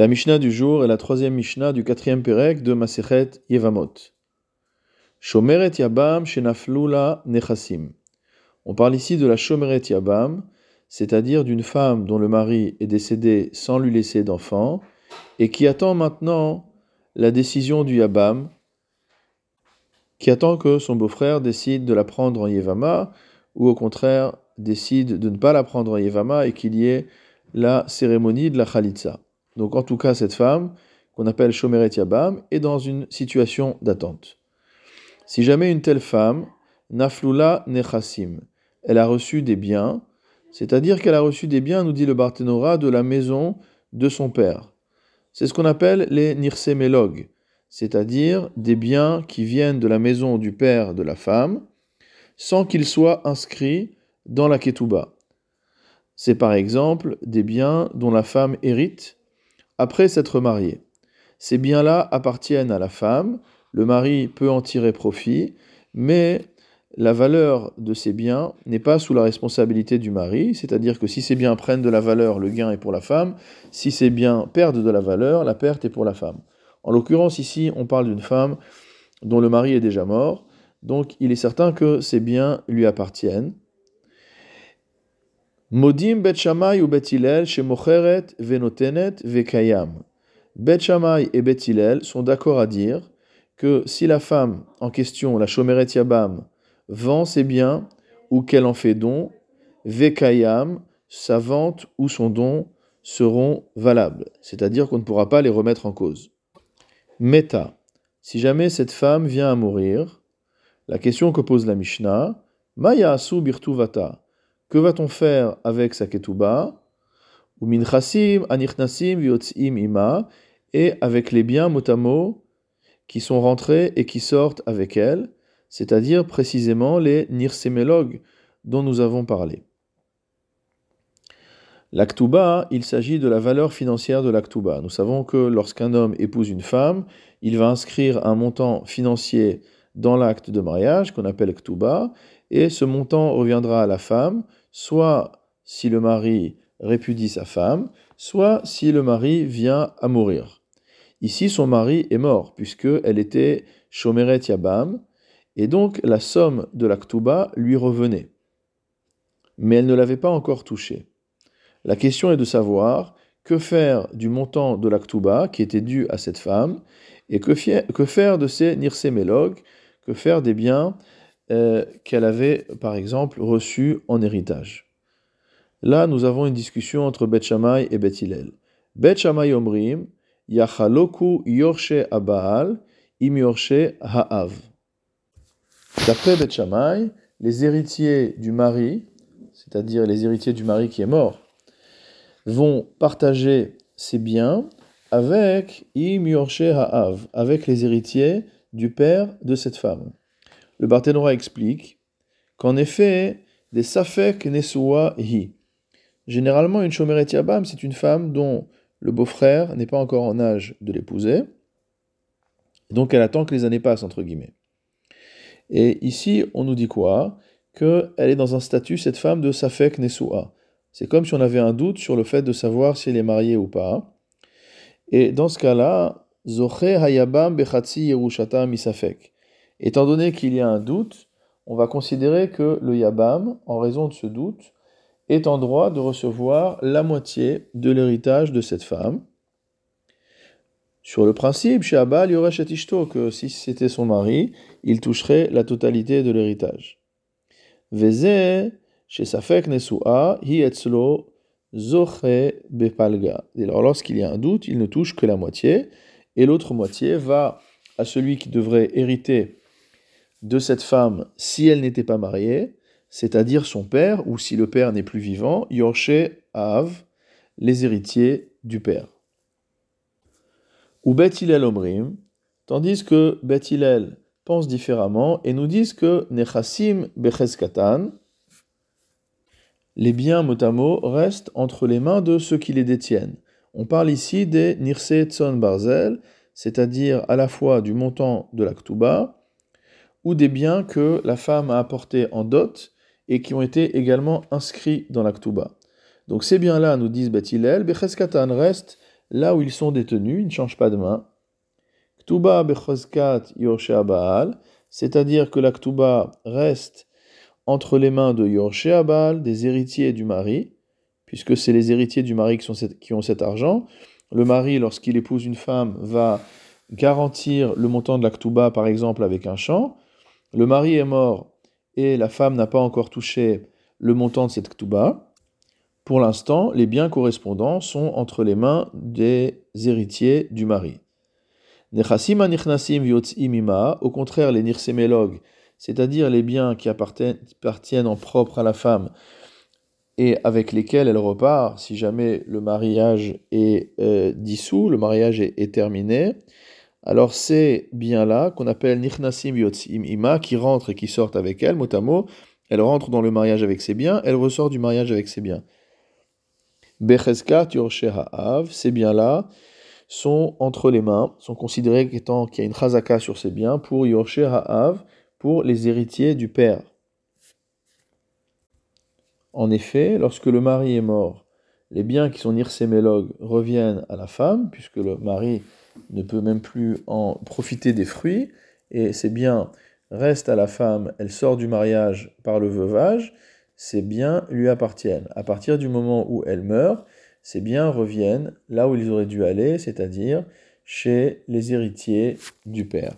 La Mishnah du jour est la troisième Mishnah du quatrième Pérec de Masechet Yevamot. Shomeret Yabam Shenaflula Nechasim. On parle ici de la Shomeret Yabam, c'est-à-dire d'une femme dont le mari est décédé sans lui laisser d'enfant et qui attend maintenant la décision du Yabam, qui attend que son beau-frère décide de la prendre en Yevama ou au contraire décide de ne pas la prendre en Yevama et qu'il y ait la cérémonie de la Khalitsa. Donc en tout cas, cette femme, qu'on appelle Shomeret Yabam, est dans une situation d'attente. Si jamais une telle femme, Naflula Nechassim, elle a reçu des biens, c'est-à-dire qu'elle a reçu des biens, nous dit le Barthénora, de la maison de son père. C'est ce qu'on appelle les Nirsemelog, c'est-à-dire des biens qui viennent de la maison du père de la femme, sans qu'ils soient inscrits dans la Ketouba. C'est par exemple des biens dont la femme hérite après s'être mariée. Ces biens-là appartiennent à la femme, le mari peut en tirer profit, mais la valeur de ces biens n'est pas sous la responsabilité du mari, c'est-à-dire que si ces biens prennent de la valeur, le gain est pour la femme, si ces biens perdent de la valeur, la perte est pour la femme. En l'occurrence, ici, on parle d'une femme dont le mari est déjà mort, donc il est certain que ces biens lui appartiennent. Modim Bet ou Bet Shemocheret Venotenet Vekayam. Bet et Bet sont d'accord à dire que si la femme en question, la Shomeret Yabam, vend ses biens ou qu'elle en fait don, Vekayam, sa vente ou son don seront valables, c'est-à-dire qu'on ne pourra pas les remettre en cause. Meta, si jamais cette femme vient à mourir, la question que pose la Mishnah, Maya asu birtuvata, que va-t-on faire avec sa ketouba Ou minchasim, anichnasim, viotzim ima, et avec les biens motamo qui sont rentrés et qui sortent avec elle, c'est-à-dire précisément les nirsemelog dont nous avons parlé. L'actuba, il s'agit de la valeur financière de l'actuba. Nous savons que lorsqu'un homme épouse une femme, il va inscrire un montant financier dans l'acte de mariage qu'on appelle l'actuba, et ce montant reviendra à la femme soit si le mari répudie sa femme, soit si le mari vient à mourir. Ici, son mari est mort, puisqu'elle était Shomeret Yabam, et donc la somme de l'Aktuba lui revenait. Mais elle ne l'avait pas encore touché. La question est de savoir que faire du montant de l'Aktuba qui était dû à cette femme, et que, faire de ces Nirsemelog, faire des biens euh, qu'elle avait, par exemple, reçu en héritage. Là, nous avons une discussion entre Bet Shammai et Bet Hillel. Bet Shammai omrim, yachaloku yorshe abaal, im yorshe ha'av. D'après Bet Shammai, les héritiers du mari, c'est-à-dire les héritiers du mari qui est mort, vont partager ses biens avec im yorshe ha'av, avec les héritiers du père de cette femme. Le Barthénora explique qu'en effet, des Safek Nesua Hi. Généralement, une Shomeret Yabam, c'est une femme dont le beau-frère n'est pas encore en âge de l'épouser. Donc elle attend que les années passent, entre guillemets. Et ici, on nous dit quoi? Qu'elle est dans un statut, cette femme, de Safek Nesua. C'est comme si on avait un doute sur le fait de savoir si elle est mariée ou pas. Et dans ce cas-là, Hayabam Bechatsi Yerushata Misafek. Étant donné qu'il y a un doute, on va considérer que le Yabam, en raison de ce doute, est en droit de recevoir la moitié de l'héritage de cette femme. Sur le principe, chez Abba, il y aurait que si c'était son mari, il toucherait la totalité de l'héritage. Veze, chez Safek Nesua, hi etzlo zoche bepalga. Alors lorsqu'il y a un doute, il ne touche que la moitié, et l'autre moitié va à celui qui devrait hériter de cette femme si elle n'était pas mariée, c'est-à-dire son père, ou si le père n'est plus vivant, Yorshe Av, les héritiers du père. Ou Bet Omrim, tandis que Bet pense différemment et nous disent que Nechassim Becheskatan, les biens motamo restent entre les mains de ceux qui les détiennent. On parle ici des Nirse Tzon Barzel, c'est-à-dire à la fois du montant de la ou des biens que la femme a apportés en dot et qui ont été également inscrits dans l'Aktuba. Donc ces biens-là, nous disent Bethilel, Becheskatan reste là où ils sont détenus, ils ne changent pas de main. Ktuba bechozkat Yorshea Baal, c'est-à-dire que la Ktuba reste entre les mains de Yorshea Baal, des héritiers du mari, puisque c'est les héritiers du mari qui, ont cet argent. Le mari, lorsqu'il épouse une femme, va garantir le montant de la Ktuba, par exemple, avec un champ. Le mari est mort et la femme n'a pas encore touché le montant de cette Ktuba. Pour l'instant, les biens correspondants sont entre les mains des héritiers du mari. Au contraire, les nirsémélog, c'est-à-dire les biens qui appartiennent en propre à la femme et avec lesquels elle repart si jamais le mariage est euh, dissous, le mariage est, terminé, alors ces biens-là, qu'on appelle Nichnasim Yotzim Ima, qui rentrent et qui sortent avec elle, mot à mot, elle rentre dans le mariage avec ses biens, elle ressort du mariage avec ses biens. Becheska Ha'av, ces biens-là sont entre les mains, sont considérés qu'il y a une chazaka sur ces biens pour Yorshe Ha'av, pour les héritiers du père. En effet, lorsque le mari est mort, les biens qui sont nirsémélogues reviennent à la femme, puisque le mari ne peut même plus en profiter des fruits, et ces biens restent à la femme, elle sort du mariage par le veuvage, ces biens lui appartiennent. À partir du moment où elle meurt, ces biens reviennent là où ils auraient dû aller, c'est-à-dire chez les héritiers du père.